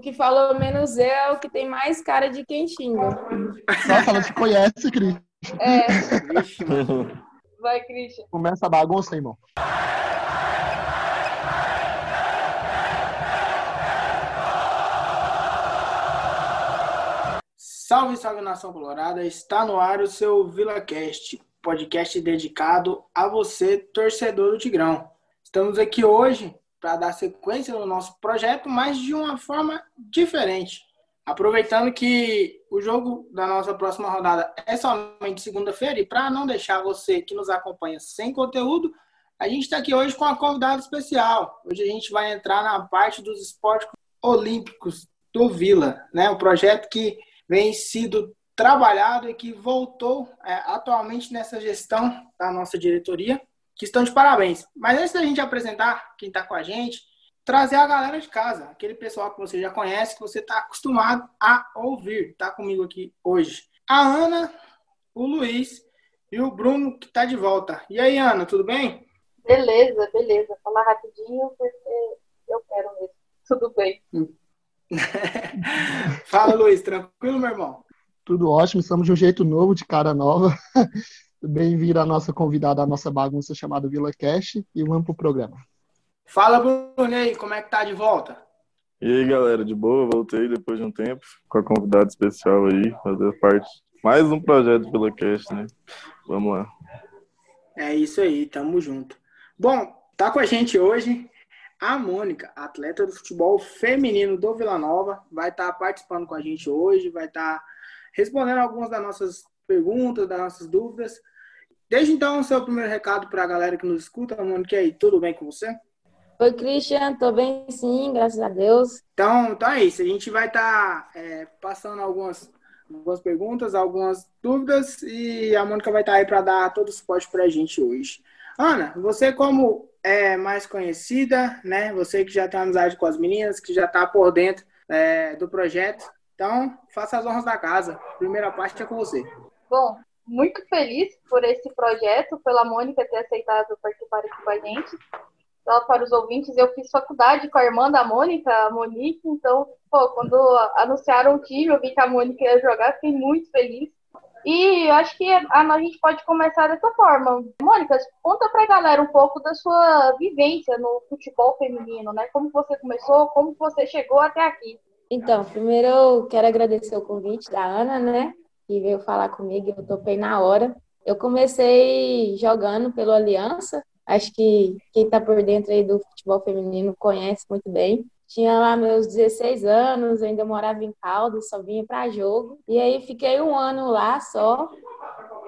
O que falou menos é o que tem mais cara de quem xinga. Nossa, ela te conhece, Cris. É. Vai, Christian. Começa a bagunça, irmão. Salve, salve nação colorada! Está no ar o seu VilaCast, podcast dedicado a você, torcedor do Tigrão. Estamos aqui hoje para dar sequência no nosso projeto, mas de uma forma diferente. Aproveitando que o jogo da nossa próxima rodada é somente segunda-feira e para não deixar você que nos acompanha sem conteúdo, a gente está aqui hoje com uma convidada especial. Hoje a gente vai entrar na parte dos esportes olímpicos do Vila, né? Um projeto que vem sido trabalhado e que voltou é, atualmente nessa gestão da nossa diretoria, que estão de parabéns. Mas antes da gente apresentar quem está com a gente, trazer a galera de casa, aquele pessoal que você já conhece, que você está acostumado a ouvir, tá comigo aqui hoje. A Ana, o Luiz e o Bruno que está de volta. E aí, Ana, tudo bem? Beleza, beleza. Falar rapidinho porque eu quero mesmo. Tudo bem. Fala, Luiz, tranquilo, meu irmão? Tudo ótimo, estamos de um jeito novo, de cara nova. Bem-vindo à nossa convidada, à nossa bagunça chamada Vila Cash e vamos pro programa. Fala, Bruno, aí, como é que tá de volta? E aí, galera, de boa? Voltei depois de um tempo com a convidada especial aí, fazer parte mais um projeto Vila Cash, né? Vamos lá. É isso aí, tamo junto. Bom, tá com a gente hoje a Mônica, atleta do futebol feminino do Vila Nova, vai estar tá participando com a gente hoje, vai estar tá respondendo algumas das nossas perguntas, das nossas dúvidas. Desde então, o seu primeiro recado para a galera que nos escuta, Mônica, aí, tudo bem com você? Oi, Christian, tô bem sim, graças a Deus. Então, então é isso, a gente vai estar tá, é, passando algumas, algumas perguntas, algumas dúvidas e a Mônica vai estar tá aí para dar todo o suporte para a gente hoje. Ana, você como é mais conhecida, né? Você que já tem amizade com as meninas, que já está por dentro é, do projeto. Então, faça as honras da casa. Primeira parte é com você. Bom, muito feliz por esse projeto, pela Mônica ter aceitado participar aqui com a gente. Só para os ouvintes, eu fiz faculdade com a irmã da Mônica, a Monique, então, pô, quando anunciaram o time, eu vi que a Mônica ia jogar, fiquei muito feliz. E acho que a, gente pode começar dessa forma. Mônica, conta pra galera um pouco da sua vivência no futebol feminino, né? Como você começou, como você chegou até aqui. Então, primeiro eu quero agradecer o convite da Ana, né? Que veio falar comigo, eu topei na hora. Eu comecei jogando pelo Aliança, acho que quem está por dentro aí do futebol feminino conhece muito bem. Tinha lá meus 16 anos, ainda morava em Caldas, só vinha para jogo. E aí fiquei um ano lá só.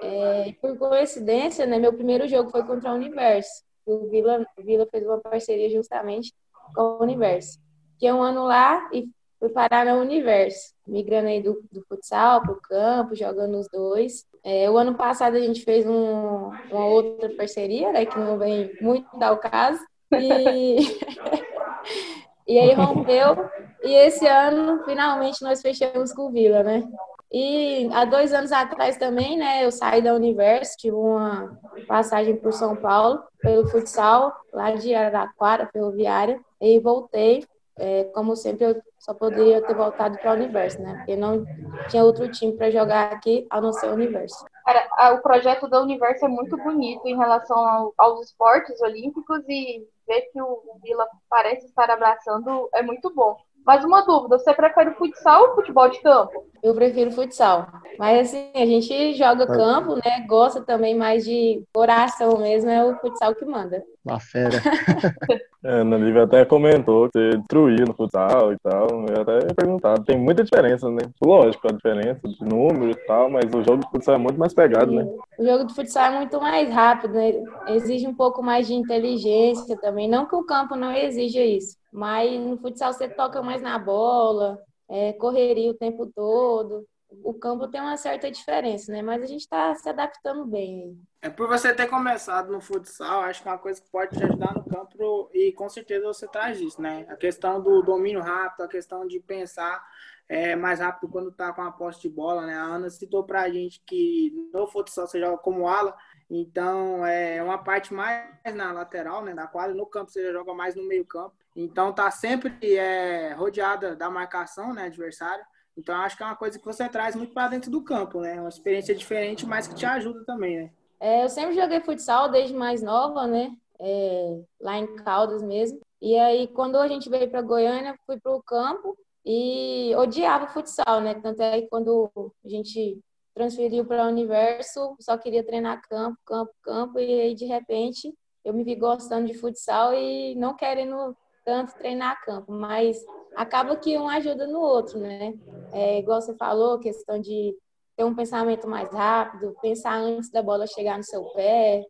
É, por coincidência, né, meu primeiro jogo foi contra o Universo. O Vila, o Vila fez uma parceria justamente com o Universo. Fiquei um ano lá e fui parar no Universo, migrando aí do, do futsal para o campo, jogando os dois. É, o ano passado a gente fez um, uma outra parceria, né, que não vem muito dar o caso. E E aí rompeu. E esse ano, finalmente, nós fechamos com o Vila, né? E há dois anos atrás também, né, eu saí da Universo, tive uma passagem por São Paulo, pelo futsal, lá de Araraquara, ferroviária, e voltei. É, como sempre, eu só poderia ter voltado para o Universo, né? Porque não tinha outro time para jogar aqui, a não ser o Universo. Cara, o projeto da Universo é muito bonito em relação ao, aos esportes olímpicos e ver que o Vila parece estar abraçando é muito bom. Mas uma dúvida, você prefere o futsal ou futebol de campo? Eu prefiro futsal. Mas assim, a gente joga campo, né? Gosta também mais de coração mesmo, é o futsal que manda. Uma fera. é, a Nívia até comentou que você destruía no futsal e tal. Eu até ia perguntar. Tem muita diferença, né? Lógico, a diferença de número e tal, mas o jogo de futsal é muito mais pegado, Sim. né? O jogo de futsal é muito mais rápido, né? Exige um pouco mais de inteligência também. Não que o campo não exija isso. Mas no futsal você toca mais na bola, é, correria o tempo todo. O campo tem uma certa diferença, né? Mas a gente está se adaptando bem. É por você ter começado no futsal, acho que é uma coisa que pode te ajudar no campo e com certeza você traz isso, né? A questão do domínio rápido, a questão de pensar é, mais rápido quando tá com a posse de bola, né? A Ana citou pra gente que no futsal você joga como ala, então é uma parte mais na lateral, né, da quadra, no campo você joga mais no meio campo. Então tá sempre é, rodeada da marcação, né, adversário. Então acho que é uma coisa que você traz muito para dentro do campo, né? Uma experiência diferente, mas que te ajuda também, né? É, eu sempre joguei futsal desde mais nova, né? É, lá em Caldas mesmo. E aí, quando a gente veio para Goiânia, fui para o campo e odiava futsal, né? Tanto é que quando a gente transferiu para o Universo, só queria treinar campo, campo, campo, e aí de repente eu me vi gostando de futsal e não querendo tanto treinar campo, mas acaba que um ajuda no outro, né? É, igual você falou, questão de ter um pensamento mais rápido, pensar antes da bola chegar no seu pé,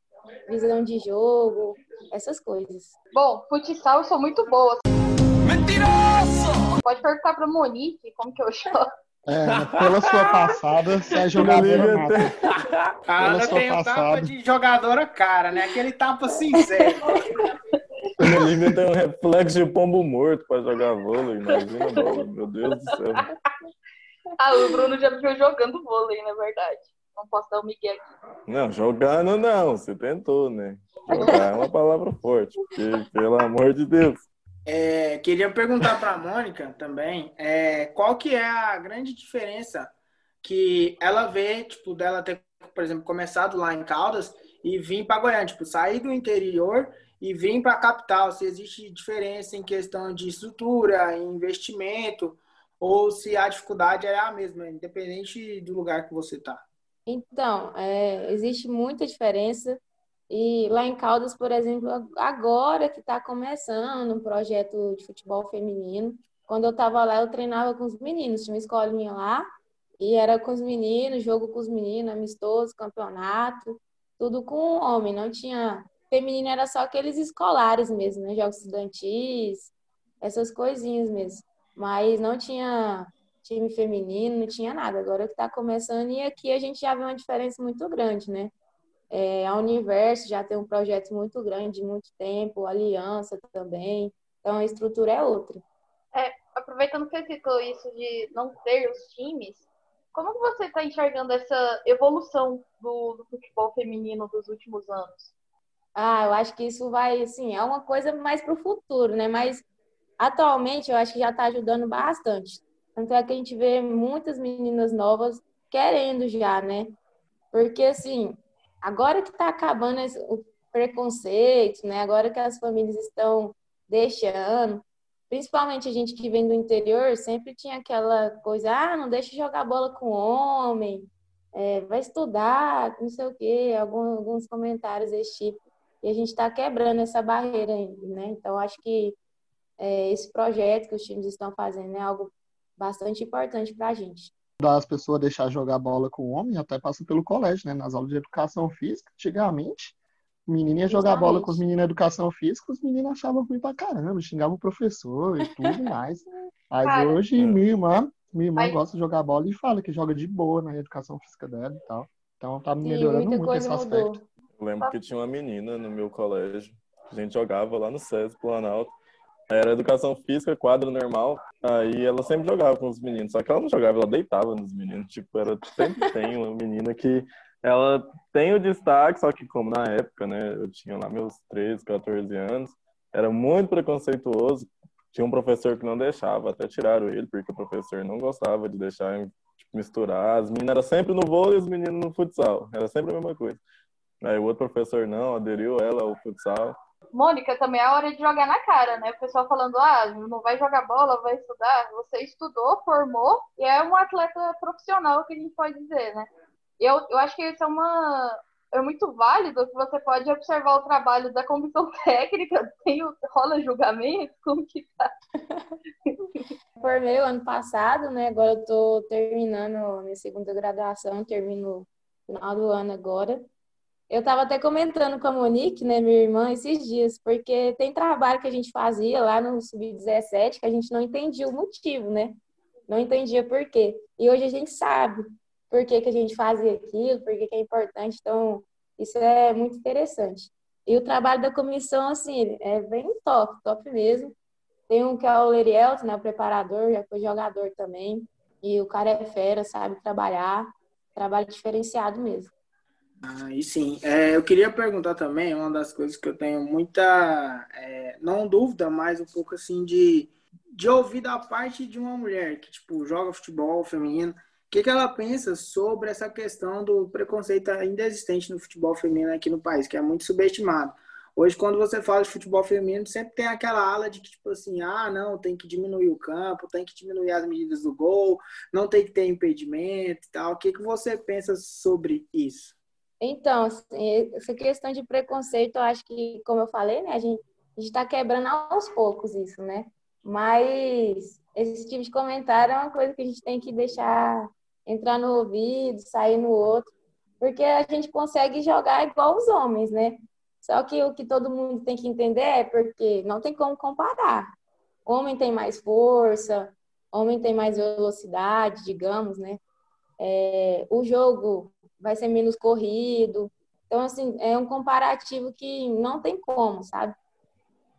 visão de jogo, essas coisas. Bom, futsal eu sou muito boa. Mentiroso! Pode perguntar para Monique como que eu jogo. É, pela sua passada, você é jogadora nata. A Ana tem o tapa de jogadora cara, né? Aquele tapa sincero. O Lívia tem um reflexo de pombo morto pra jogar vôlei, imagina, meu Deus do céu. Ah, o Bruno já me viu jogando vôlei, na verdade. Não posso dar o Miguel aqui. Não, jogando não, você tentou, né? Jogar é uma palavra forte, porque, pelo amor de Deus. É, queria perguntar para a Mônica também, é, qual que é a grande diferença que ela vê, tipo, dela ter, por exemplo, começado lá em Caldas e vir para Goiânia, tipo, sair do interior e vir para a capital, se existe diferença em questão de estrutura, investimento, ou se a dificuldade é a mesma, independente do lugar que você está. Então, é, existe muita diferença e lá em Caldas, por exemplo, agora que está começando um projeto de futebol feminino, quando eu estava lá, eu treinava com os meninos, tinha uma escolinha lá, e era com os meninos, jogo com os meninos, amistoso, campeonato, tudo com homem, não tinha. Feminino era só aqueles escolares mesmo, né? Jogos estudantis, essas coisinhas mesmo. Mas não tinha time feminino, não tinha nada. Agora que está começando, e aqui a gente já vê uma diferença muito grande, né? É, a Universo já tem um projeto muito grande, de muito tempo, Aliança também. Então a estrutura é outra. É, aproveitando que você citou isso de não ter os times, como você está enxergando essa evolução do, do, futebol feminino dos últimos anos? Ah, eu acho que isso vai, assim, é uma coisa mais para o futuro, né? Mas atualmente eu acho que já está ajudando bastante. Tanto é que a gente vê muitas meninas novas querendo já, né? Porque, assim, Agora que está acabando o preconceito, né? Agora que as famílias estão deixando, principalmente a gente que vem do interior, sempre tinha aquela coisa, ah, não deixa jogar bola com homem, é, vai estudar, não sei o quê, alguns, alguns comentários desse tipo. E a gente está quebrando essa barreira ainda, né? Então, acho que é, esse projeto que os times estão fazendo é algo bastante importante para a gente das pessoas deixar jogar bola com o homem até passa pelo colégio, né? Nas aulas de educação física, antigamente, o menino ia jogar bola com os meninos de educação física, os meninos achavam ruim pra caramba, xingavam o professor e tudo mais. Mas Cara, hoje, é. minha irmã, minha irmã Aí... gosta de jogar bola e fala que joga de boa na educação física dela e tal. Então tá melhorando Sim, muito esse aspecto. Mudou. Eu lembro que tinha uma menina no meu colégio, a gente jogava lá no SESI, Planalto, era educação física, quadro normal. Aí ela sempre jogava com os meninos. Só que ela não jogava, ela deitava nos meninos. Tipo, era sempre tem uma menina que ela tem o destaque, só que como na época, né, eu tinha lá meus 13, 14 anos, era muito preconceituoso. Tinha um professor que não deixava, até tiraram ele, porque o professor não gostava de deixar tipo, misturar. As meninas eram sempre no vôlei e os meninos no futsal. Era sempre a mesma coisa. Aí o outro professor não, aderiu ela ao futsal. Mônica, também é hora de jogar na cara, né? O pessoal falando, ah, não vai jogar bola, vai estudar. Você estudou, formou e é um atleta profissional, que a gente pode dizer, né? Eu, eu acho que isso é uma. É muito válido que você pode observar o trabalho da comissão técnica, tem, rola julgamento, como que tá? Formei o ano passado, né? Agora eu tô terminando minha segunda graduação, termino no final do ano agora. Eu estava até comentando com a Monique, né, minha irmã, esses dias, porque tem trabalho que a gente fazia lá no Sub-17 que a gente não entendia o motivo, né? Não entendia por quê. E hoje a gente sabe por que, que a gente fazia aquilo, por que, que é importante. Então, isso é muito interessante. E o trabalho da comissão, assim, é bem top, top mesmo. Tem um que é o Lerielto, né, o preparador, já foi jogador também. E o cara é fera, sabe trabalhar. Trabalho diferenciado mesmo. E sim. É, eu queria perguntar também, uma das coisas que eu tenho muita, é, não dúvida, mas um pouco assim de, de ouvir da parte de uma mulher que, tipo, joga futebol feminino. O que, que ela pensa sobre essa questão do preconceito ainda existente no futebol feminino aqui no país, que é muito subestimado? Hoje, quando você fala de futebol feminino, sempre tem aquela ala de que, tipo assim, ah, não, tem que diminuir o campo, tem que diminuir as medidas do gol, não tem que ter impedimento e tal. O que, que você pensa sobre isso? Então, assim, essa questão de preconceito, eu acho que, como eu falei, né, a gente está quebrando aos poucos isso, né? Mas esse tipo de comentário é uma coisa que a gente tem que deixar entrar no ouvido, sair no outro, porque a gente consegue jogar igual os homens, né? Só que o que todo mundo tem que entender é porque não tem como comparar. Homem tem mais força, homem tem mais velocidade, digamos, né? É, o jogo vai ser menos corrido. Então, assim, é um comparativo que não tem como, sabe?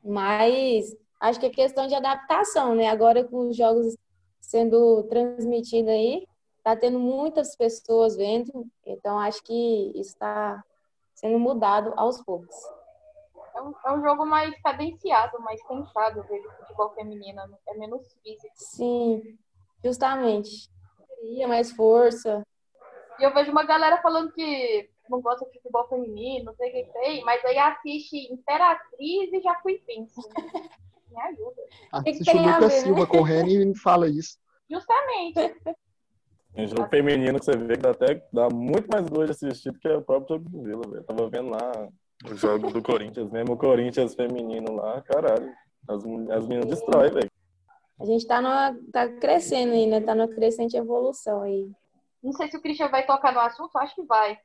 Mas acho que é questão de adaptação, né? Agora com os jogos sendo transmitidos aí, tá tendo muitas pessoas vendo, então acho que está sendo mudado aos poucos. É um, é um jogo mais cadenciado, mais pensado, eu vejo futebol feminino, é menos físico. Sim, justamente. Teria mais força. E eu vejo uma galera falando que não gosta de futebol feminino, não sei o que tem, mas aí assiste Imperatriz e já fui penso. Me ajuda. Assiste o Lucas né? Silva correndo e fala isso. Justamente. Tem jogo feminino que você vê que dá até dá muito mais gosto de assistir do que o próprio jogo do Vila, velho. Tava vendo lá o jogo do Corinthians mesmo, o Corinthians feminino lá, caralho. As, as meninas destroem, velho. A gente tá, numa, tá crescendo aí, né? Tá numa crescente evolução aí. Não sei se o Christian vai tocar no assunto, acho que vai.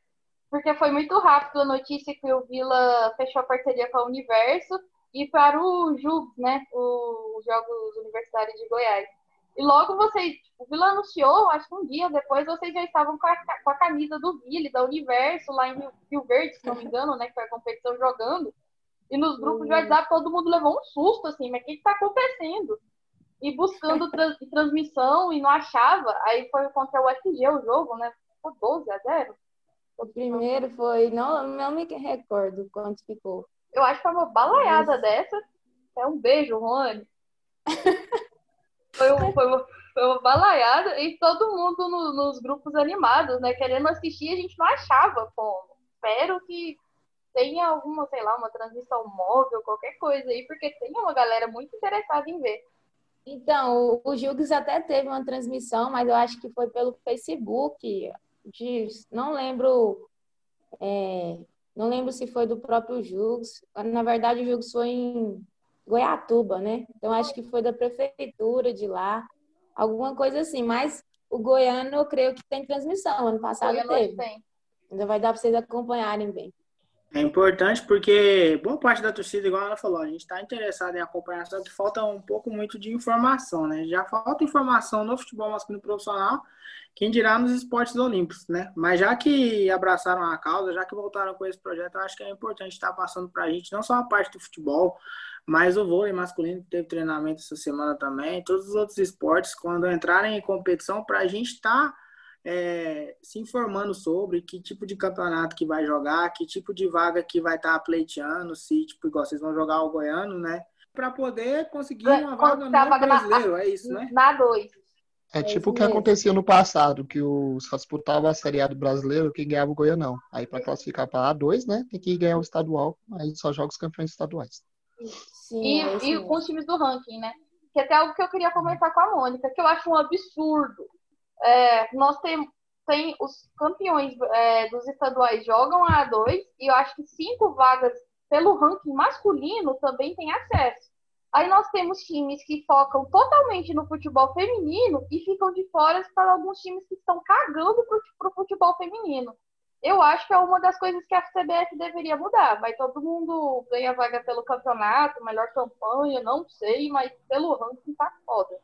Porque foi muito rápido a notícia que o Vila fechou a parceria com a Universo e para o JUGS, né? Os Jogos Universitários de Goiás. E logo vocês, o Vila anunciou, acho que um dia depois, vocês já estavam com a, com a camisa do Vila, da Universo, lá em Rio Verde, se não me engano, né? Que foi a competição jogando. E nos grupos de WhatsApp todo mundo levou um susto, assim, mas o que está acontecendo? E buscando trans, transmissão e não achava. Aí foi contra o FG o jogo, né? Ficou 12 a 0. O primeiro foi, não, não me recordo quanto ficou. Eu acho que foi uma balaiada Mas... dessa. É um beijo, Rony. Foi, um, foi, uma, foi uma balaiada e todo mundo no, nos grupos animados, né? Querendo assistir, a gente não achava como. Espero que tenha alguma, sei lá, uma transmissão móvel, qualquer coisa aí, porque tem uma galera muito interessada em ver. Então, o Jugos até teve uma transmissão, mas eu acho que foi pelo Facebook. De, não lembro. É, não lembro se foi do próprio Jugos. Na verdade, o Jugos foi em Goiatuba, né? Então acho que foi da prefeitura de lá, alguma coisa assim. Mas o goiano eu creio que tem transmissão. Ano passado teve. Tem. Ainda vai dar para vocês acompanharem bem. É importante porque boa parte da torcida, igual ela falou, a gente está interessado em acompanhar, só que falta um pouco muito de informação, né? Já falta informação no futebol masculino profissional, quem dirá nos esportes olímpicos, né? Mas já que abraçaram a causa, já que voltaram com esse projeto, eu acho que é importante estar passando para a gente não só a parte do futebol, mas o vôlei masculino que teve treinamento essa semana também, todos os outros esportes, quando entrarem em competição, para a gente estar tá, é, se informando sobre que tipo de campeonato que vai jogar, que tipo de vaga que vai estar tá pleiteando, se, tipo, igual vocês vão jogar o goiano, né? Para poder conseguir uma vaga no brasileiro, é isso, né? Na dois. É, é tipo o que acontecia no passado, que os disputava a Série A do brasileiro, quem ganhava o Goianão. Aí para classificar para A2, né, tem que ganhar o estadual, aí só joga os campeões estaduais. Sim, e, é e com os times do ranking, né? Que é até algo que eu queria comentar com a Mônica, que eu acho um absurdo. É, nós temos tem os campeões é, dos estaduais jogam a A2 e eu acho que cinco vagas pelo ranking masculino também tem acesso. Aí nós temos times que focam totalmente no futebol feminino e ficam de fora para alguns times que estão cagando para o futebol feminino eu acho que é uma das coisas que a CBF deveria mudar. Vai todo mundo ganha vaga pelo campeonato, melhor campanha, não sei, mas pelo ranking tá foda.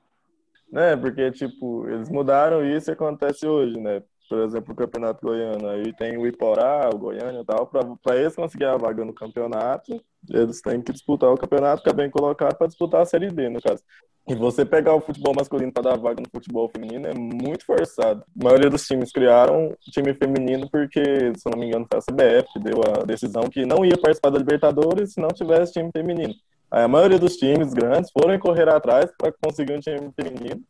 É, porque, tipo, eles mudaram isso e acontece hoje, né? Por exemplo, o Campeonato Goiano. Aí tem o Iporá, o Goiânia e tal. Para eles conseguir a vaga no campeonato, eles têm que disputar o campeonato que é bem colocado para disputar a Série B, no caso. E você pegar o futebol masculino para dar vaga no futebol feminino é muito forçado. A maioria dos times criaram time feminino porque, se não me engano, foi a CBF que deu a decisão que não ia participar da Libertadores se não tivesse time feminino. A maioria dos times grandes foram correr atrás para conseguir um time feminino.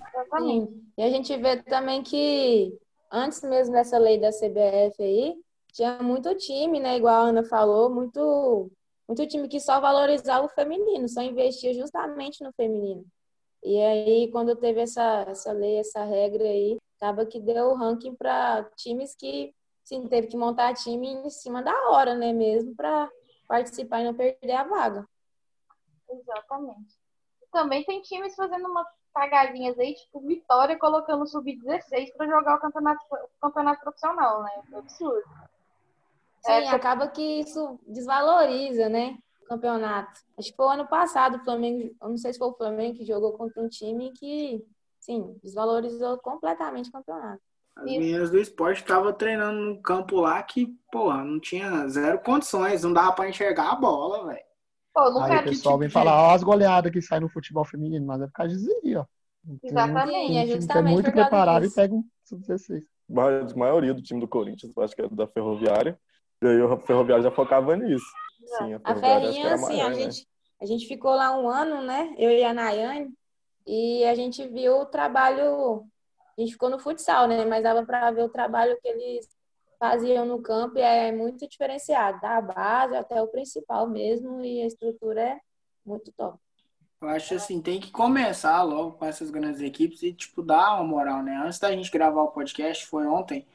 E a gente vê também que antes mesmo dessa lei da CBF aí, tinha muito time, né? Igual a Ana falou, muito, muito time que só valorizava o feminino, só investia justamente no feminino. E aí, quando teve essa, essa lei, essa regra aí, acaba que deu o ranking para times que, sim, teve que montar time em cima da hora, né, mesmo, para participar e não perder a vaga. Exatamente. Também tem times fazendo umas cagadinhas aí, tipo Vitória colocando o Sub-16 para jogar o campeonato, o campeonato profissional, né? É absurdo. Sim, é, acaba que isso desvaloriza, né? campeonato. Acho que foi o ano passado o Flamengo, eu não sei se foi o Flamengo que jogou contra um time que, sim, desvalorizou completamente o campeonato. As meninas do esporte estavam treinando no campo lá que, porra, não tinha zero condições, não dava para enxergar a bola, velho. Aí o pessoal vem falar, ó, as goleadas que saem no futebol feminino, mas é por causa disso aí, ó. Exatamente, é justamente. É muito preparado e pega um sub-16. A maioria do time do Corinthians, acho que é da Ferroviária, e aí o Ferroviário já focava nisso. Sim, a, a Ferrinha, assim, maior, a, né? gente, a gente ficou lá um ano, né? Eu e a Nayane, e a gente viu o trabalho. A gente ficou no futsal, né? Mas dava para ver o trabalho que eles faziam no campo é muito diferenciado, da base até o principal mesmo, e a estrutura é muito top. Eu acho assim, tem que começar logo com essas grandes equipes e, tipo, dar uma moral, né? Antes da gente gravar o podcast, foi ontem,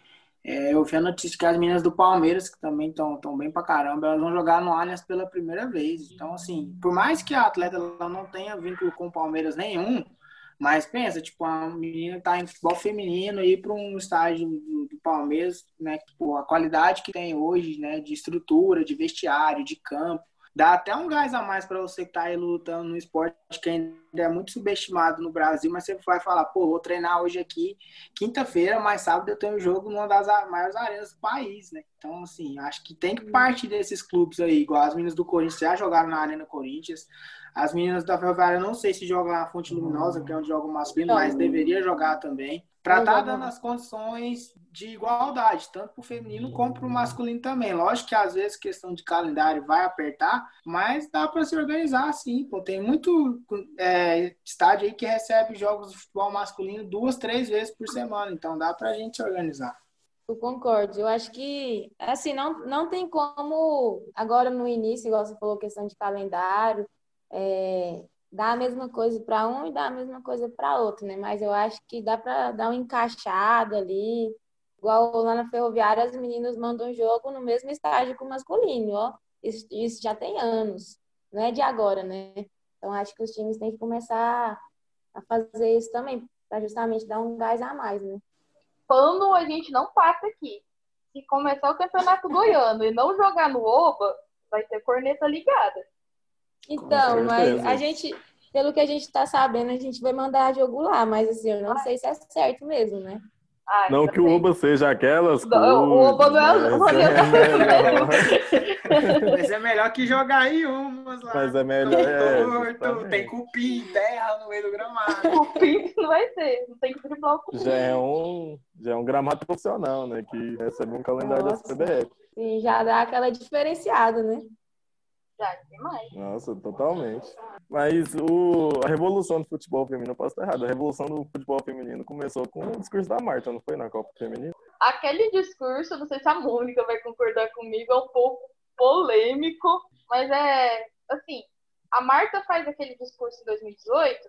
é, eu vi a notícia que as meninas do Palmeiras, que também estão tão bem pra caramba, elas vão jogar no Allianz pela primeira vez. Então, assim, por mais que a atleta não tenha vínculo com o Palmeiras nenhum, mas pensa, tipo, a menina tá em futebol feminino e ir para um estágio do, do, Palmeiras, né? Tipo, a qualidade que tem hoje, né? De estrutura, de vestiário, de campo, dá até um gás a mais para você que tá aí lutando no esporte que ainda é muito subestimado no Brasil, mas você vai falar, pô, vou treinar hoje aqui, quinta-feira, mas sábado eu tenho um jogo numa das maiores arenas do país, né? Então, assim, acho que tem que partir desses clubes aí, igual as meninas do Corinthians já jogaram na Arena Corinthians, as meninas da Ferroviária não sei se jogam na Fonte Luminosa, que é onde joga o masculino, mas deveria jogar também para estar tá dando as condições de igualdade, tanto para o feminino como para o masculino também. Lógico que às vezes questão de calendário vai apertar, mas dá para se organizar assim. Pô, tem muito é, estádio aí que recebe jogos de futebol masculino duas, três vezes por semana, então dá para a gente se organizar. Eu concordo. Eu acho que, assim, não, não tem como, agora no início, igual você falou, questão de calendário, é, dá a mesma coisa para um e dá a mesma coisa para outro, né? Mas eu acho que dá para dar uma encaixada ali. Igual lá na Ferroviária, as meninas mandam jogo no mesmo estágio que o masculino, ó. Isso, isso já tem anos, não é de agora, né? Então acho que os times têm que começar a fazer isso também, para justamente dar um gás a mais, né? Quando a gente não passa aqui, se começar o campeonato goiano e não jogar no Oba, vai ter corneta ligada. Então, mas a gente, pelo que a gente está sabendo, a gente vai mandar jogo lá, mas assim, eu não sei se é certo mesmo, né? Ai, não que o Uba seja aquelas não, O Uba não é o mas, é mas é melhor que jogar em umas lá. Mas é melhor. É, torto, tem cupim, terra no meio do gramado. Cupim não vai ter, não tem que driblar o cupim. Já é um, já é um gramado profissional, né? Que recebe um calendário Nossa. da CBF. Sim, já dá aquela diferenciada, né? Demais. Nossa, totalmente. Mas o, a revolução do futebol feminino, eu posso estar errado, a revolução do futebol feminino começou com o discurso da Marta, não foi na Copa Feminina? Aquele discurso, não sei se a Mônica vai concordar comigo, é um pouco polêmico, mas é assim, a Marta faz aquele discurso em 2018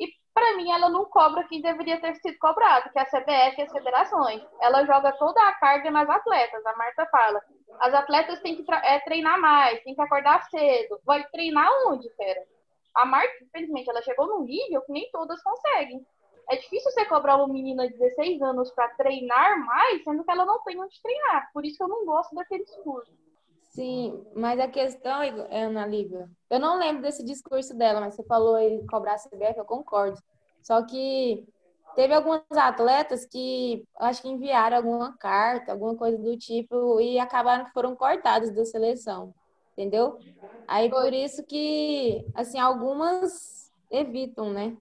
e para mim ela não cobra quem deveria ter sido cobrado, que é a CBF e as federações. Ela joga toda a carga nas atletas. A Marta fala: as atletas têm que é, treinar mais, têm que acordar cedo. Vai treinar onde, Fera? A Marta, infelizmente, ela chegou num nível que nem todas conseguem. É difícil você cobrar uma menina de 16 anos para treinar mais, sendo que ela não tem onde treinar. Por isso que eu não gosto daquele discurso. Sim, mas a questão, Ana Lívia, eu não lembro desse discurso dela, mas você falou ele cobrar a CBF, eu concordo. Só que Teve alguns atletas que acho que enviaram alguma carta, alguma coisa do tipo, e acabaram que foram cortados da seleção. Entendeu? Aí por isso que, assim, algumas evitam, né?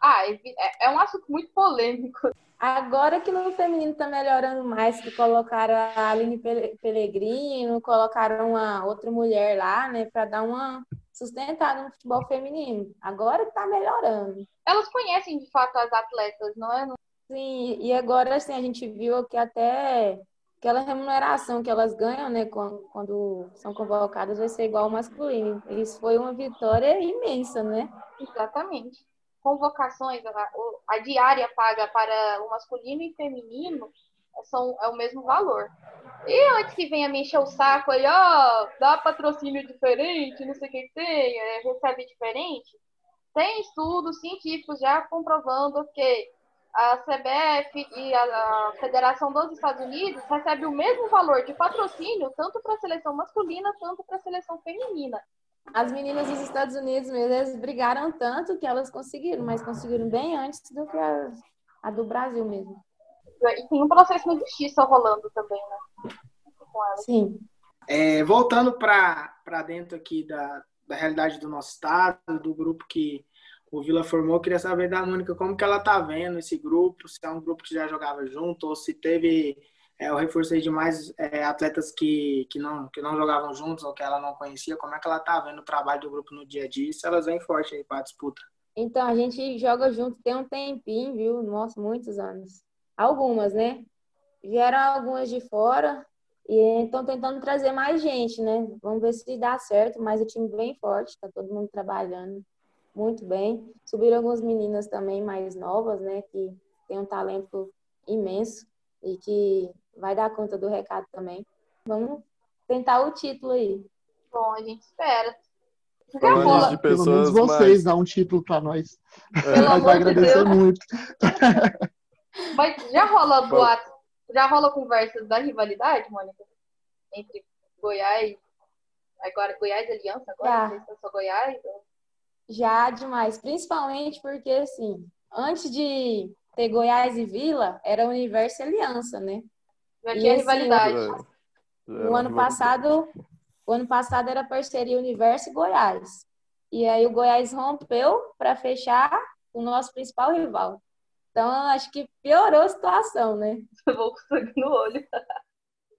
Ah, é, é um assunto muito polêmico. Agora que no feminino está melhorando mais, que colocaram a Aline Pellegrino, colocaram uma outra mulher lá, né, para dar uma sustentada no futebol feminino. Agora está melhorando. Elas conhecem de fato as atletas, não é? Sim, e agora assim a gente viu que até aquela remuneração que elas ganham, né, quando, quando são convocadas, vai ser igual ao masculino. Isso foi uma vitória imensa, né? Exatamente. Convocações, a, a diária paga para o masculino e feminino são, é o mesmo valor. E antes que venha me encher o saco aí, ó, dá patrocínio diferente, não sei o que tem, é, recebe diferente, tem estudos científicos já comprovando que a CBF e a Federação dos Estados Unidos recebem o mesmo valor de patrocínio tanto para a seleção masculina quanto para a seleção feminina. As meninas dos Estados Unidos brigaram tanto que elas conseguiram, mas conseguiram bem antes do que a, a do Brasil mesmo. E tem um processo de justiça rolando também, né? Sim. É, voltando para dentro aqui da, da realidade do nosso estado, do grupo que o Vila formou, queria saber da Mônica como que ela tá vendo esse grupo, se é um grupo que já jogava junto ou se teve é, o reforço de mais é, atletas que, que, não, que não jogavam juntos ou que ela não conhecia, como é que ela tá vendo o trabalho do grupo no dia a dia, se elas vêm forte aí para a disputa. Então, a gente joga junto tem um tempinho, viu? Nossa, muitos anos. Algumas, né? Vieram algumas de fora e estão tentando trazer mais gente, né? Vamos ver se dá certo, mas o time bem forte, tá todo mundo trabalhando muito bem. Subiram algumas meninas também mais novas, né, que tem um talento imenso e que vai dar conta do recado também. Vamos tentar o título aí. Bom, a gente espera. Falando de pessoas Pelo menos vocês mais... dão um título para nós. É. Nós vai agradecer de muito. Mas já rola boato, já rola conversas da rivalidade, Mônica? Entre Goiás, agora Goiás Aliança, agora, já. não só Goiás. Ou... Já demais, principalmente porque, assim, antes de ter Goiás e Vila, era Universo e Aliança, né? Já tinha assim, rivalidade. O ano passado, o ano passado era parceria Universo e Goiás. E aí o Goiás rompeu para fechar o nosso principal rival. Então, acho que piorou a situação, né? Eu vou com sangue no olho.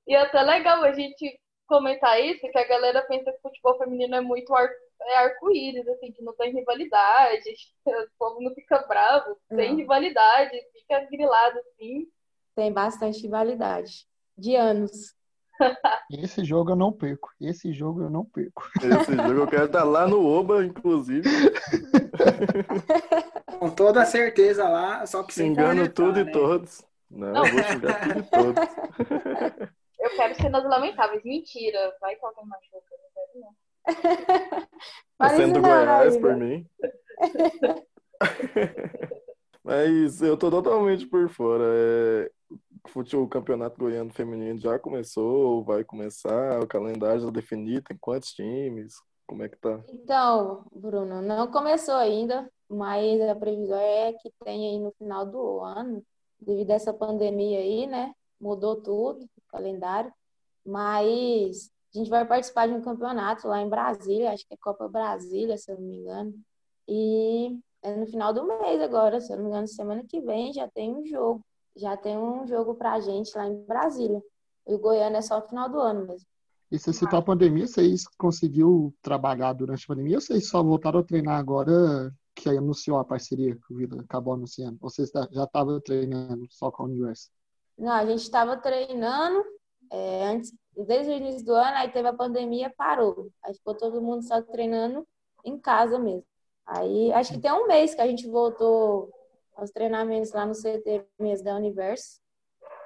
E é até legal a gente comentar isso, que a galera pensa que o futebol feminino é muito ar é arco-íris, assim, que não tem rivalidade, o povo não fica bravo, tem não. rivalidade, fica grilado, assim. Tem bastante rivalidade. De anos. Esse jogo eu não perco. Esse jogo eu não perco. Esse jogo eu quero estar lá no Oba, inclusive. Com toda certeza lá, só que Xingando tudo né? e todos. Não, não, eu vou xingar tudo e todos. Eu quero cenas lamentáveis. Mentira. Vai que alguém machuca. Não quero, não. Sendo Goiás por mim. Mas eu tô totalmente por fora. É, o campeonato goiano feminino já começou, vai começar, o calendário já definido, tem quantos times? Como é que tá? Então, Bruno, não começou ainda, mas a previsão é que tenha aí no final do ano, devido a essa pandemia aí, né? Mudou tudo, o calendário. Mas a gente vai participar de um campeonato lá em Brasília, acho que é Copa Brasília, se eu não me engano. E é no final do mês agora, se eu não me engano, semana que vem já tem um jogo. Já tem um jogo pra gente lá em Brasília. E o Goiânia é só no final do ano mesmo. E você citou a pandemia, vocês conseguiu trabalhar durante a pandemia ou vocês só voltaram a treinar agora que aí anunciou a parceria que o Vila acabou anunciando? Ou vocês já estavam treinando só com a Universo? Não, a gente estava treinando é, antes, desde o início do ano, aí teve a pandemia, parou. Aí ficou todo mundo só treinando em casa mesmo. Aí acho que tem um mês que a gente voltou aos treinamentos lá no CT mesmo da Universo.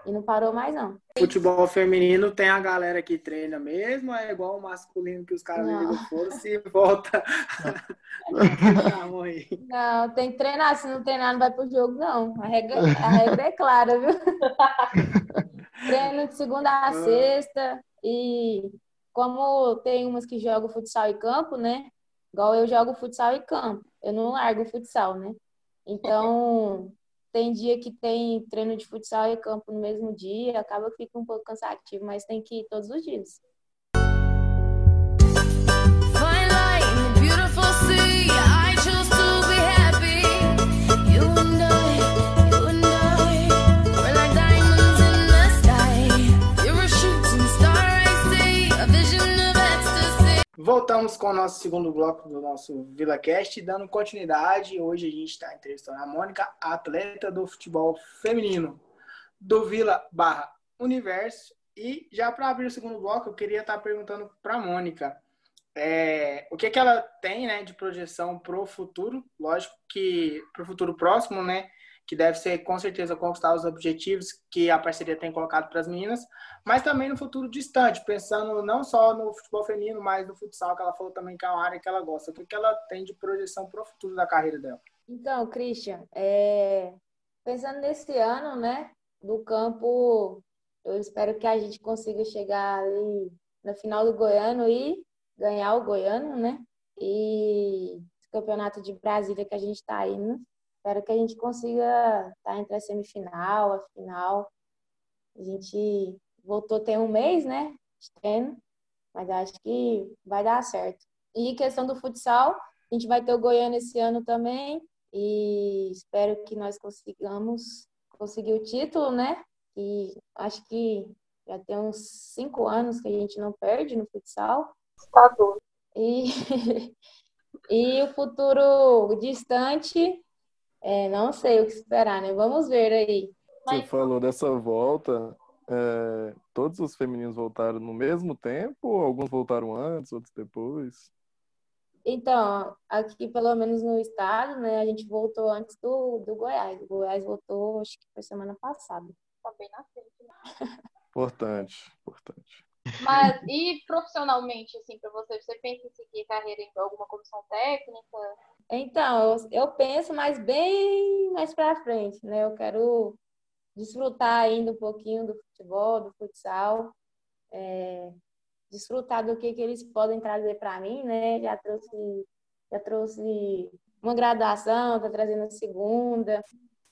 E não parou mais, não. Futebol feminino tem a galera que treina mesmo, é igual o masculino que os caras ligam força e volta. não, tem que treinar. Se não treinar, não vai pro jogo, não. A regra, a regra é clara, viu? Treino de segunda a ah. sexta. E como tem umas que jogam futsal e campo, né? Igual eu jogo futsal e campo. Eu não largo futsal, né? Então, tem dia que tem treino de futsal e campo no mesmo dia, acaba que fica um pouco cansativo, mas tem que ir todos os dias. Voltamos com o nosso segundo bloco do nosso VilaCast, dando continuidade. Hoje a gente está entrevistando a Mônica, atleta do futebol feminino do Vila Barra Universo. E já para abrir o segundo bloco, eu queria estar tá perguntando para a Mônica é, o que, que ela tem né, de projeção para o futuro. Lógico que para o futuro próximo, né? Que deve ser com certeza conquistar os objetivos que a parceria tem colocado para as meninas, mas também no futuro distante, pensando não só no futebol feminino, mas no futsal, que ela falou também que é uma área que ela gosta. O que, ela tem de projeção para o futuro da carreira dela? Então, Christian, é... pensando nesse ano, né, do campo, eu espero que a gente consiga chegar ali na final do Goiano e ganhar o Goiano, né? E campeonato de Brasília que a gente está indo, Espero que a gente consiga estar entre a semifinal, a final. A gente voltou tem um mês, né? Treino, mas acho que vai dar certo. E questão do futsal, a gente vai ter o Goiânia esse ano também. E espero que nós consigamos conseguir o título, né? E acho que já tem uns cinco anos que a gente não perde no futsal. Tá bom. E, e o futuro distante, é, não sei o que esperar, né? Vamos ver aí. Você falou dessa volta, é, todos os femininos voltaram no mesmo tempo ou alguns voltaram antes, outros depois? Então, aqui pelo menos no estado, né, a gente voltou antes do, do Goiás. O Goiás voltou, acho que foi semana passada. Tá bem na frente, né? Importante, importante. Mas e profissionalmente, assim, para você, você pensa em seguir carreira em alguma comissão técnica? Então, eu, penso, mas bem mais para frente, né? Eu quero desfrutar ainda um pouquinho do futebol, do futsal, é, desfrutar do que, que eles podem trazer para mim, né? Já trouxe, já trouxe uma graduação, tá trazendo a segunda,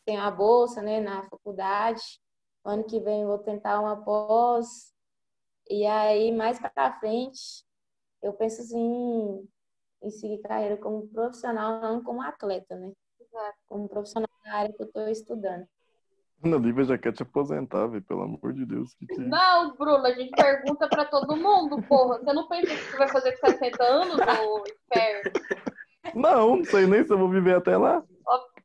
tem a bolsa, né, na faculdade. Ano que vem vou tentar uma pós. E aí, mais para frente, eu penso assim, em seguir carreira como profissional, não como atleta, né? Exato. Como profissional na área que eu estou estudando. Ana Lívia já quer te aposentar, velho, pelo amor de Deus. Que que... Não, Bruna, a gente pergunta pra todo mundo, porra. Você não pensa que você vai fazer com 60 anos, ô inferno? Não, não sei nem se eu vou viver até lá.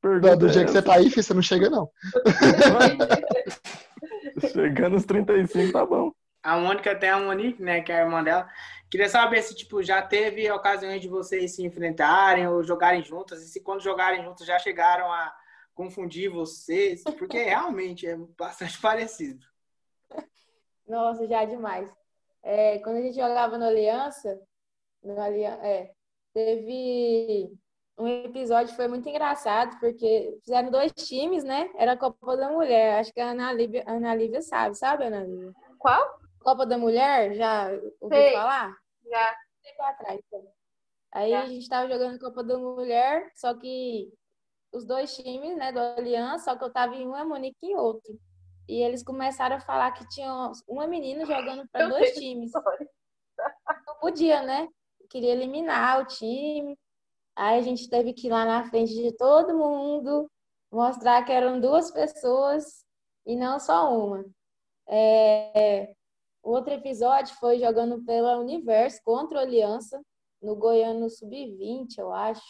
Pergunta do jeito que você tá aí, filho, você não chega, não. Chegando nos 35, tá bom. A Mônica tem a Monique, né, que é a irmã dela. Queria saber se, tipo, já teve ocasiões de vocês se enfrentarem ou jogarem juntas, e se quando jogarem juntas já chegaram a confundir vocês, porque realmente é bastante parecido. Nossa, já é demais. É, quando a gente jogava no Aliança, no Aliança é, teve um episódio que foi muito engraçado, porque fizeram dois times, né? Era a Copa da Mulher. Acho que a Ana Lívia, a Ana Lívia sabe, sabe, Ana Lívia? Qual? Copa da Mulher, já ouviu Sei. falar? Já. Tempo atrás. Então. Aí já. a gente tava jogando Copa da Mulher, só que os dois times, né, do Aliança, só que eu tava em um, a Monique em outro. E eles começaram a falar que tinha uma menina jogando para dois times. Não podia, né? Queria eliminar o time. Aí a gente teve que ir lá na frente de todo mundo, mostrar que eram duas pessoas e não só uma. É, o outro episódio foi jogando pela Universo contra a Aliança, no Goiano Sub-20, eu acho.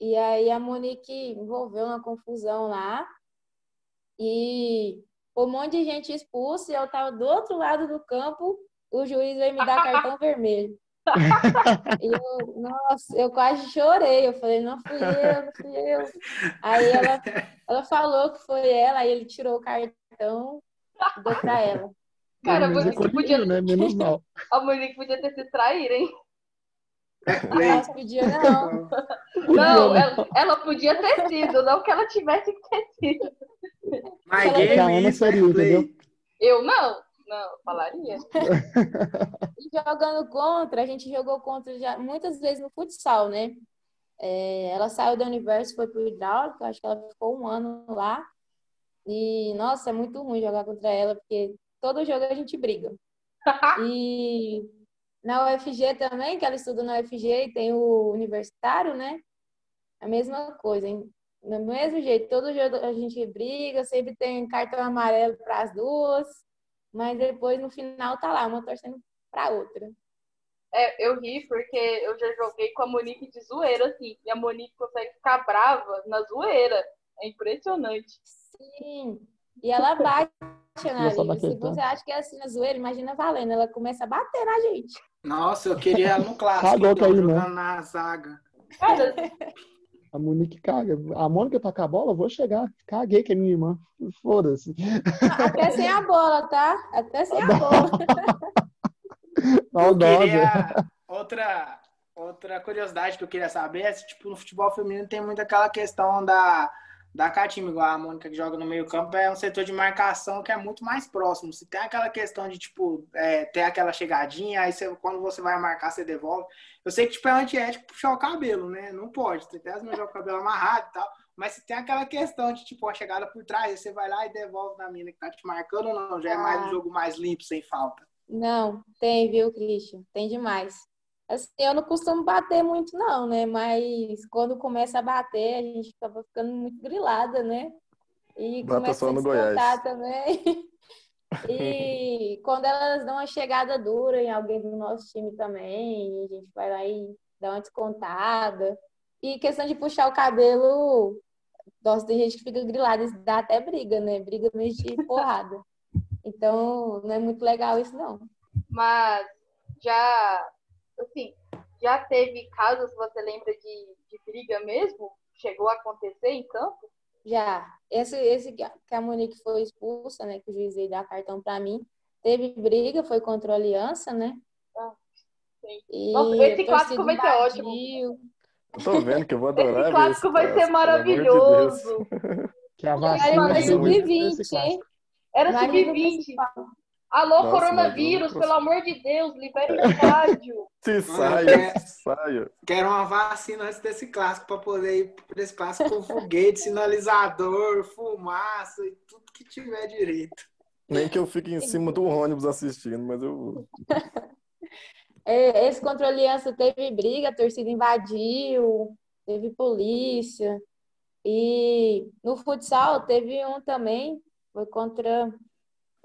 E aí a Monique envolveu uma confusão lá. E um monte de gente expulsa e eu tava do outro lado do campo, o juiz veio me dar cartão vermelho. E eu, nossa, eu quase chorei. Eu falei, não fui eu, não fui eu. Aí ela, ela falou que foi ela, aí ele tirou o cartão e deu pra ela. Cara, a Monique podia... né? Menos mal. A Monique podia ter se traído, hein? Não, podia não. Não, ela, ela, podia ter sido, não que ela tivesse que ter sido. Mas game seria, entendeu? Eu não, não, falaria. Jogando contra, a gente jogou contra já muitas vezes no futsal, né? É, ela saiu do universo, foi pro hidráulico, acho que ela ficou um ano lá. E, nossa, é muito ruim jogar contra ela, porque todo jogo a gente briga. e na UFG também, que ela estuda na UFG e tem o universitário, né? A mesma coisa, hein? Do mesmo jeito, todo jogo a gente briga, sempre tem cartão amarelo para as duas, mas depois no final tá lá, uma torcendo para outra. É, eu ri porque eu já joguei com a Monique de zoeira, assim. E a Monique consegue ficar brava na zoeira. É impressionante. Sim. E ela bate na daquele Se você acha que é assim na zoeira, imagina valendo. Ela começa a bater na gente. Nossa, eu queria ela no clássico, Cagou então, né? jogando na zaga. Cara, A Monique caga. A Mônica tá com a bola, eu vou chegar. Caguei que é minha irmã. Foda-se. Até sem a bola, tá? Até sem a bola. Eu Maldosa. queria outra outra curiosidade que eu queria saber é se tipo no futebol feminino tem muito aquela questão da da catimba, igual a Mônica que joga no meio-campo, é um setor de marcação que é muito mais próximo. Se tem aquela questão de, tipo, é, ter aquela chegadinha, aí você, quando você vai marcar, você devolve. Eu sei que, tipo, é antiético puxar o cabelo, né? Não pode. Tem até as mulheres com o cabelo amarrado e tal. Mas se tem aquela questão de, tipo, a chegada por trás, você vai lá e devolve na mina que tá te marcando ou não? Já é mais um Ah. jogo mais limpo, sem falta. Não, tem, viu, Christian? Tem demais. Assim, eu não costumo bater muito, não, né? Mas quando começa a bater, a gente acaba ficando muito grilada, né? E Bata começa só a no descontar Goiás. também. E quando elas dão uma chegada dura em alguém do nosso time também, a gente vai lá e dá uma descontada. E questão de puxar o cabelo, nossa, tem gente que fica grilada, isso dá até briga, né? Briga mesmo de porrada. Então, não é muito legal isso, não. mas já, assim, já teve casos, você lembra de, de briga mesmo? Chegou a acontecer em campo? Já. Esse, esse que a que a Monique foi expulsa, né? Que o juiz veio dar cartão pra mim. Teve briga, foi contra a Aliança, né? Ah, sim. E Nossa, esse clássico vai ser ótimo. Eu tô vendo que eu vou adorar Esse clássico esse vai ser clássico, amor de maravilhoso. Que a vacina veio muito sub-20, nesse clássico. hein? Era Vai no sub-20. Alô, Nossa, coronavírus, pelo amor de Deus, libere o estádio. Se saia, se saia. Quero uma vacina antes desse clássico para poder ir para esse clássico com foguete, sinalizador, fumaça e tudo que tiver direito. Nem que eu fique em cima do ônibus assistindo, mas eu vou. É, Esse contra a Aliança teve briga, a torcida invadiu, teve polícia. E no futsal teve um também, foi contra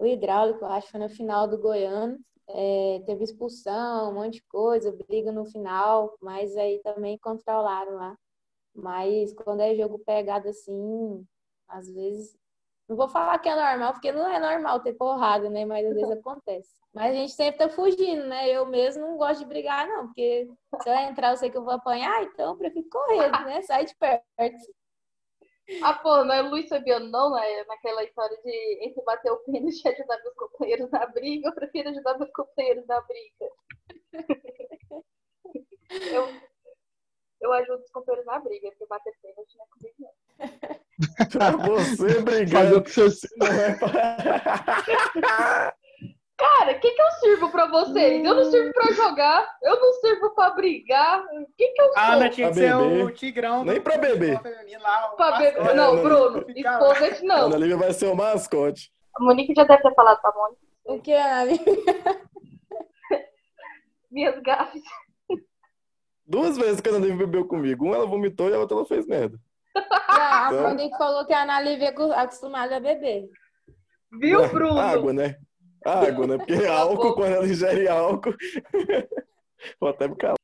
o Hidráulico, acho que foi na final do Goiano. É, teve expulsão, um monte de coisa, briga no final, mas aí também controlaram lá. Mas quando é jogo pegado assim, às vezes. Não vou falar que é normal, porque não é normal ter porrada, né? Mas às vezes acontece. Mas a gente sempre tá fugindo, né? Eu mesmo não gosto de brigar, não, porque se eu entrar, eu sei que eu vou apanhar, então eu prefiro correr, né? Sai de perto. Ah, pô, não é Luiz Fabiano, não, né? Naquela história de entre bater o pênalti e ajudar meus companheiros na briga, eu prefiro ajudar meus companheiros na briga. Eu, eu ajudo os companheiros na briga, porque bater pênalti não é comigo, não. Você Fazer o brigando. que você Não é pra... Cara, o que, que eu sirvo pra vocês? Eu não sirvo pra jogar, eu não sirvo pra brigar. O que, que eu sou? A Ana tinha que Pra ser o Tigrão. Nem pra beber. lá, Pra beber-. Não, Bruno, esposa não. Ana Lívia vai ser o mascote. A Monique já deve ter falado pra Mônica. O que, Ana? Minhas gafes. Duas vezes que a Ana Lívia bebeu comigo. Uma ela vomitou e a outra ela fez merda. Não, a Então- Monique falou que a Ana Lívia é acostumada a beber. Viu, Bruno? Água, né? Água, né? Porque álcool, quando ela ingere álcool. Vou até me calar.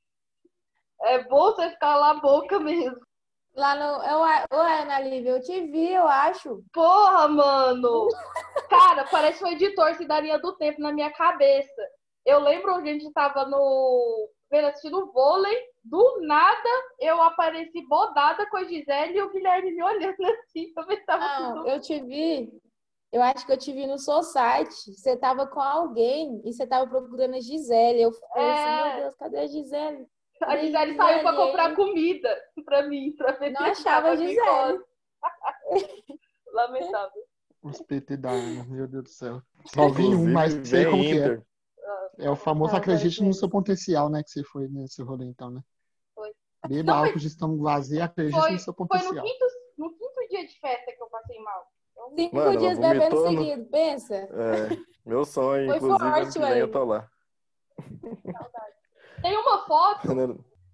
É bom você ficar lá a boca mesmo. Lá no. Eu, ué, Ana Lívia, eu te vi, eu acho. Porra, mano! Cara, parece um editor Cidadania do Tempo na minha cabeça. Eu lembro onde a gente tava no. vendo assistindo vôlei. Do nada eu apareci bodada com a Gisele e o Guilherme me olhando assim. Eu pensava Não, tudo. eu te vi. Eu acho que eu te vi no Society. Você tava com alguém e você tava procurando a Gisele. Eu falei assim, É. meu Deus, cadê a Gisele? A Gisele saiu pra comprar comida pra mim, pra ver Não achava a Gisele. Lamentável. Os PT da Ana, meu Deus do céu. Só vi um, mas sei como que é. Inter. É o famoso Ah, acredite no seu potencial, né? Que você foi nesse rolê, então, né? Foi. Beba Não, álcool de estômago vazio, acredite Foi, no seu foi no, potencial. quinto, no quinto dia de festa que eu passei mal. Cinco Mano, dias bebendo seguido, pensa. É, meu sonho, Foi inclusive, forte, ano eu tô lá. Tem uma foto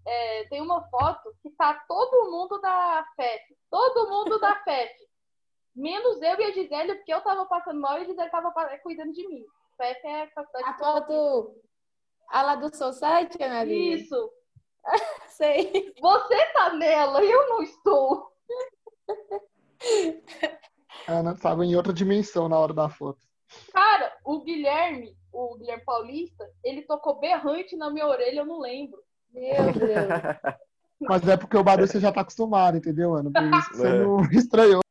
é, tem uma foto que tá todo mundo da FEF. Todo mundo da FEF. Menos eu e a Gisele, porque eu tava passando mal e a Gisele tava cuidando de mim. FEF é a faculdade A foto, A lá do Society, Ana Lívia? Isso. Sei. Você tá nela e eu não estou. A Ana estava em outra dimensão na hora da foto. Cara, o Guilherme, o Guilherme Paulista, ele tocou berrante na minha orelha, eu não lembro. Meu Deus. Mas é porque o barulho você já tá acostumado, entendeu, Ana? Por isso você É. não estranhou.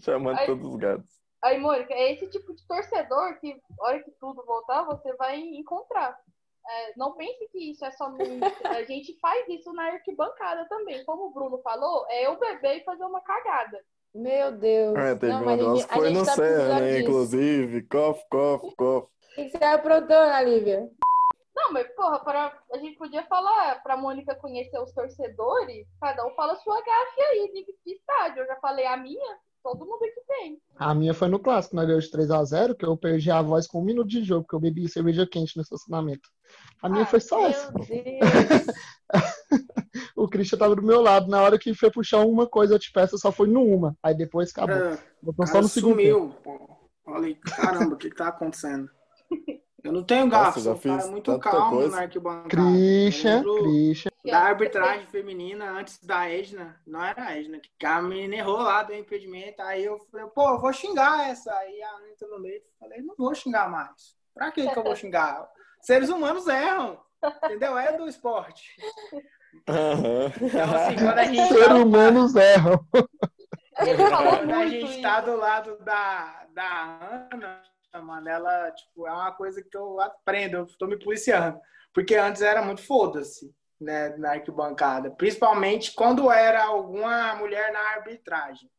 Chamando Aí- todos os gatos. Aí, Mônica, é esse tipo de torcedor que, a hora que tudo voltar, você vai encontrar. É, não pense que isso é só no. A gente faz isso na arquibancada também. Como o Bruno falou, é eu beber e fazer uma cagada. Meu Deus. É, teve Não, uma mas a delas gente, que foi no tá precisando né? disso. Inclusive. Cof, cof, cof. O que você aprontou, Ana Lívia? Não, mas, porra, para, a gente podia falar pra Mônica conhecer os torcedores, cada um fala sua gafe aí de, de estádio. Eu já falei a minha, todo mundo aqui tem. A minha foi no clássico, nós deu de 3x0, que eu perdi a voz com um minuto de jogo, porque eu bebi cerveja quente no estacionamento. A minha Ah, foi só essa. O Christian tava do meu lado. Na hora que foi puxar uma coisa, eu te peço, só foi no uma. Aí depois acabou. Cara, Botou só no segundo. tempo. sumiu, pô. Falei, caramba, o que que tá acontecendo? Eu não tenho Nossa, gafe, já sou um cara fiz muito calmo coisa. na arquibancada. Christian, Christian. Da arbitragem feminina antes da Edna, não era a Edna, que a menina errou lá do impedimento, aí eu falei, pô, eu vou xingar essa. Aí a Anitta no meio, falei, não vou xingar mais. Pra que que eu vou xingar? Seres humanos erram, entendeu? É do esporte. Aham. Então, assim, quando a gente Ser humanos erram. Ele falou Quando a gente isso. tá do lado da, da Ana, mano, ela, tipo, é uma coisa que eu aprendo, eu tô me policiando. Porque antes era muito foda-se, né, na arquibancada. Principalmente quando era alguma mulher na arbitragem.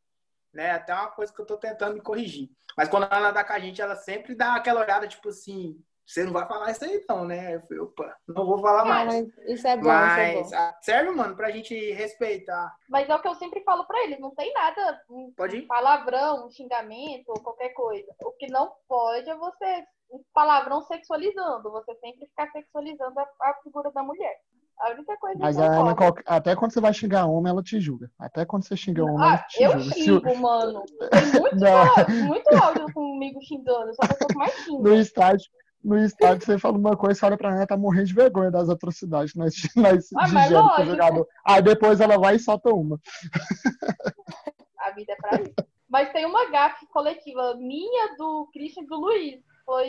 Né? Até uma coisa que eu tô tentando me corrigir. Mas quando ela dá com a gente, ela sempre dá aquela olhada, tipo assim, você não vai falar isso aí não, né? Eu falei, opa, não vou falar mais. mas isso é bom, isso é Mas bom. ah, serve, mano, pra gente respeitar. Mas é o que eu sempre falo pra eles, não tem nada, um Pode ir? palavrão, um xingamento ou qualquer coisa. O que não pode é você, um palavrão sexualizando, você sempre ficar sexualizando a, a figura da mulher. A única coisa Mas que a não Ana, pode. qual- até quando você vai xingar homem, ela te julga. Até quando você xinga homem, ela Ah, te eu julga. O- xingo, mano. Tem muito, áudio, muito áudio comigo xingando. Eu sou a pessoa que mais xinga. no estádio, no estádio você fala uma coisa, você olha pra ela, tá morrendo de vergonha das atrocidades que nós, nós Ah, mas digere com o jogador. Aí depois ela vai e solta uma. A vida é pra isso. Mas tem uma gafe coletiva minha, do Christian e do Luiz. Foi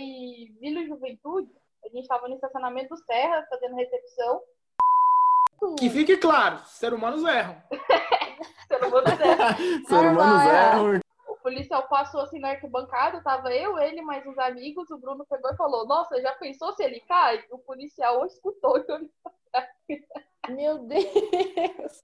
Vila e Juventude. A gente tava no estacionamento do Serra, fazendo recepção. Que fique claro, seres humanos erram. Se eu não vou dizer. Ser humanos Normal, é. erram. O policial passou assim na arquibancada, tava eu, ele, mais uns amigos. O Bruno pegou e falou: Nossa, já pensou se ele cai? O policial escutou. Então, Meu Deus.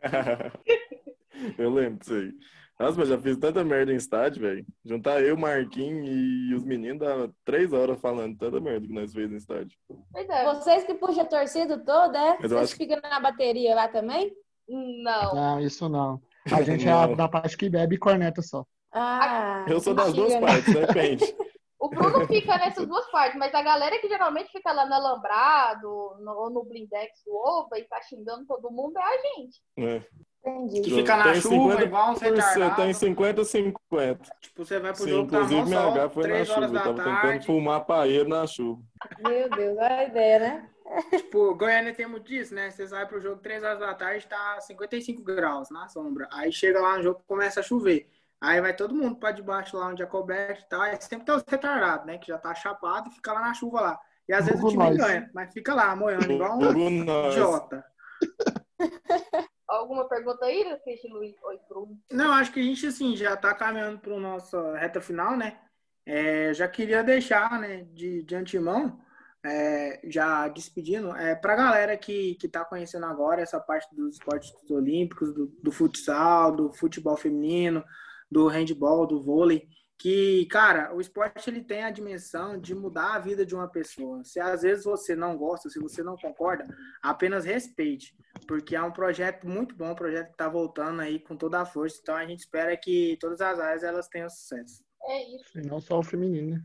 Eu lembro disso aí. Nossa, mas já fiz tanta merda em estádio, velho. Juntar eu, Marquinhos e os meninos dá três horas falando tanta merda que nós fez no estádio. Pois é. Vocês que puxam a torcida toda, é? Vocês acho ficam na bateria lá também? Não. Não, isso não. A gente é da parte que bebe e corneta só. Ah, Eu sou das duas né? partes, depende. O Bruno fica nessas duas partes, mas a galera que geralmente fica lá no Alambrado no, ou no Blindex do Ova e tá xingando todo mundo é a gente. né? Que Entendi. fica na Tem chuva, igual um Você retardado. tem 50-50. Tipo, você vai pro Sim, jogo, tá inclusive mó minha H foi na 3 horas chuva. Eu tava tentando tarde. fumar paeiro na chuva. Meu Deus, olha a ideia, né? Tipo, Goiânia tem muito disso, né? Você vai pro jogo 3 horas da tarde, tá 55 graus na sombra. Aí chega lá no jogo, começa a chover. Aí vai todo mundo pra debaixo lá onde é coberto e tal. Aí sempre tem os retardados, né? Que já tá chapado e fica lá na chuva lá. E às vezes o time nós. ganha, mas fica lá, moendo, igual um idiota. Alguma pergunta aí, Cristian Luiz? Oi, Bruno. Não, acho que a gente, assim, já tá caminhando para nossa reta final, né? É, já queria deixar, né, de, de antemão, é, já despedindo, é, para a galera que, que tá conhecendo agora essa parte dos esportes olímpicos, do, do futsal, do futebol feminino, do handball, do vôlei, que, cara, o esporte ele tem a dimensão de mudar a vida de uma pessoa. Se às vezes você não gosta, se você não concorda, apenas respeite, porque é um projeto muito bom, um projeto que está voltando aí com toda a força. Então a gente espera que todas as áreas elas tenham sucesso. É isso. E não só o feminino, né?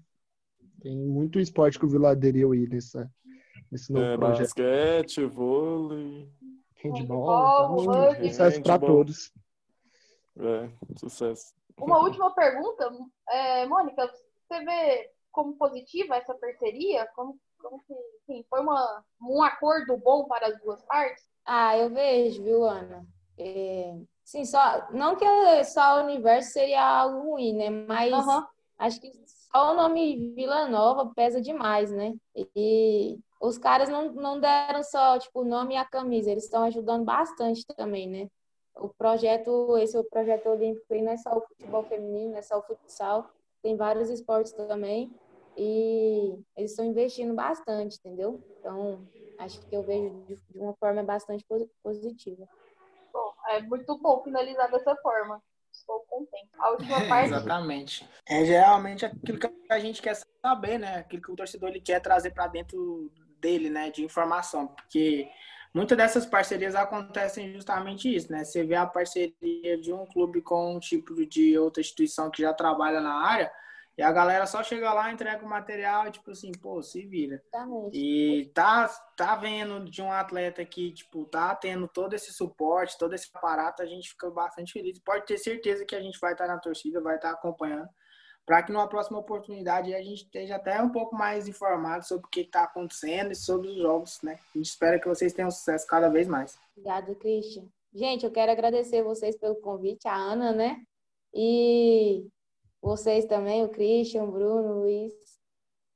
Tem muito esporte que o Vila aderiu aí nessa, nesse novo É, projeto. basquete, vôlei. Handball, Handball, então, sucesso para todos. É, sucesso. Uma última pergunta. É, Mônica, você vê como positiva essa parceria? Como, Como que, sim, foi uma, um acordo bom para as duas partes? Ah, eu vejo, viu, Ana? É, sim, só não que só o universo seria algo ruim, né? Mas acho que só o nome Vila Nova pesa demais, né? E os caras não, não deram só tipo o nome e a camisa, eles estão ajudando bastante também, né? O projeto, esse o projeto olímpico aí não é só o futebol feminino, não é só o futsal, tem vários esportes também e eles estão investindo bastante, entendeu? Então, acho que eu vejo de, uma forma bastante posi- positiva. Bom, é muito bom finalizar dessa forma. Estou contente. A última parte. Exatamente. É geralmente aquilo que a gente quer saber, né? Aquilo que o torcedor ele quer trazer para dentro dele, né? De informação. Porque muitas dessas parcerias acontecem justamente isso, né? Você vê a parceria de um clube com um tipo de outra instituição que já trabalha na área e a galera só chega lá, entrega o material e tipo assim, pô, se vira. Exatamente. E tá, tá vendo de um atleta que, tipo, tá tendo todo esse suporte, todo esse aparato, a gente fica bastante feliz. Pode ter certeza que a gente vai estar na torcida, vai estar acompanhando, para que numa próxima oportunidade a gente esteja até um pouco mais informado sobre o que está acontecendo e sobre os jogos, né? A gente espera que vocês tenham sucesso cada vez mais. Obrigada, Christian. Gente, eu quero agradecer vocês pelo convite, a Ana, né? E vocês também, o Christian, o Bruno, o Luiz.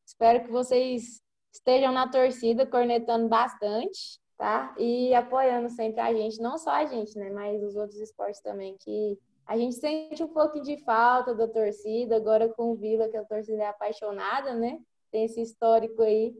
Espero que vocês estejam na torcida, cornetando bastante, tá? E apoiando sempre a gente, não só a gente, né? Mas os outros esportes também, que a gente sente um pouco de falta da torcida, agora com o Vila, que a torcida é apaixonada, né? Tem esse histórico aí.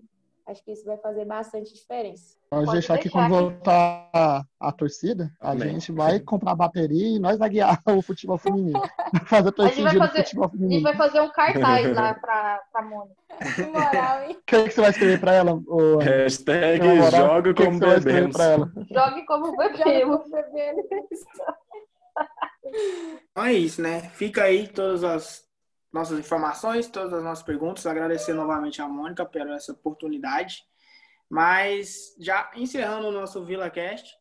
Acho que isso vai fazer bastante diferença. Pode, Pode deixar que quando voltar a, a torcida, a Amém. gente vai comprar bateria e nós vai guiar o futebol feminino. Fazer a torcida do fazer- futebol A gente feminino. vai fazer um cartaz lá pra, pra Mônica. Que moral, hein? O que, que você vai escrever pra ela? Hashtag joga O que que como bebemos. Jogue como bebemos. Então é isso, né? Fica aí todas as nossas informações, todas as nossas perguntas. Agradecer novamente a Mônica por essa oportunidade. Mas já encerrando o nosso VilaCast,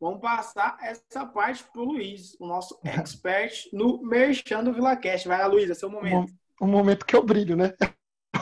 vamos passar essa parte para o Luiz, o nosso expert no Merchan do VilaCast. Vai lá, Luiz, é seu momento. o momento que eu brilho, né?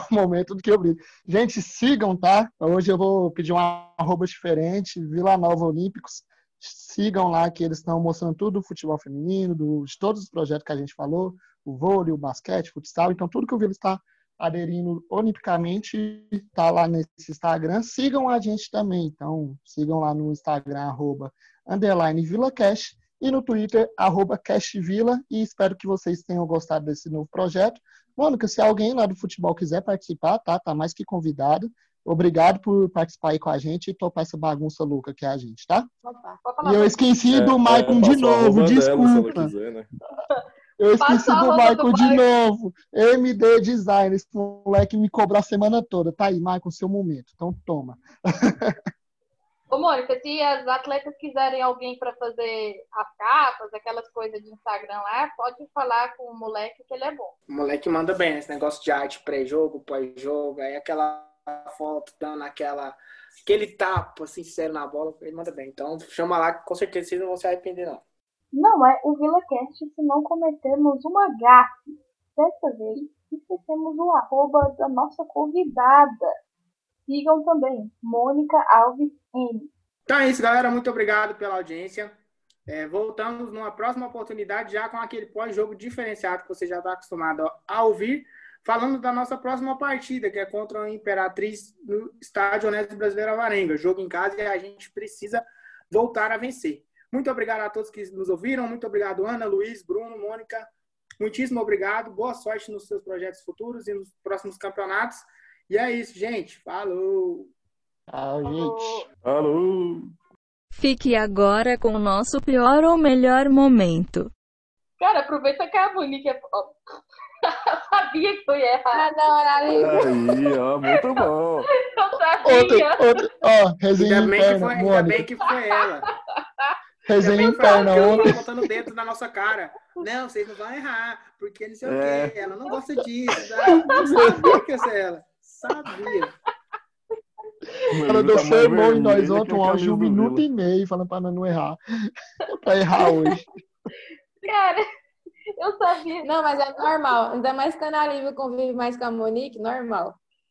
O momento do que eu brilho. Gente, sigam, tá? Hoje eu vou pedir um arroba diferente, Vila Nova Olímpicos. Sigam lá que eles estão mostrando tudo do futebol feminino, do, de todos os projetos que a gente falou, o vôlei, o basquete, o futsal. Então, tudo que o Vila está aderindo olimpicamente está lá nesse Instagram. Sigam a gente também. Então, sigam lá no Instagram, arroba, underline VilaCash e no Twitter, arroba CashVila. E espero que vocês tenham gostado desse novo projeto. Mônica, se alguém lá do futebol quiser participar, tá? Tá mais que convidado. Obrigado por participar aí com a gente e topar essa bagunça louca que é a gente, tá? Opa. Pode falar, E eu esqueci do É, Maicon é, de passa o novo, dela, desculpa. quiser, né? Eu esqueci Passa do Maicon do de Maicon. novo. MD Design, esse moleque me cobrou a semana toda. Tá aí, Maicon, seu momento. Então toma. Ô, Mônica, se as atletas quiserem alguém para fazer as capas, aquelas coisas de Instagram lá, pode falar com o moleque que ele é bom. O moleque manda bem nesse negócio de arte pré-jogo, pós-jogo, aí aquela foto dando aquela, aquele tapa sincero na bola, ele manda bem. Então chama lá que com certeza vocês não vão se arrepender, não. Não é o VilaCast se não cometermos uma gafe. Dessa vez, esquecemos o arroba da nossa convidada. Sigam também, Mônica Alves M. Então é isso, galera. Muito obrigado pela audiência. É, voltamos numa próxima oportunidade, já com aquele pós-jogo diferenciado que você já está acostumado a ouvir, falando da nossa próxima partida, que é contra a Imperatriz no Estádio Honesto Brasileiro Avarenga. Jogo em casa e a gente precisa voltar a vencer. Muito obrigado a todos que nos ouviram. Muito obrigado, Ana, Luiz, Bruno, Mônica. Muitíssimo obrigado. Boa sorte nos seus projetos futuros e nos próximos campeonatos. E é isso, gente. Falou! Tchau, gente. Alô! Fique agora com o nosso pior ou melhor momento. Cara, aproveita que a Mônica é. Sabia que eu ia errar. Ah, da hora ali. Aí, ó, muito bom. Eu Outra, sabia. outra, ó, resenha Ainda bem, que interna, foi, ainda bem que foi ela. Resenha ela, interna ela ontem. tava botando dentro da nossa cara. Não, vocês não vão errar, porque não sei o É. quê. Ela não gosta disso. tá? Eu sabia que ia ser ela. Sabia. Ela deu Tá sermão em nós ontem, um áudio camisa de um minuto e meio, falando pra não errar. pra errar hoje. Cara, eu sabia. Não, mas é normal. Ainda mais que a Ana Lívia convive mais com a Monique, normal.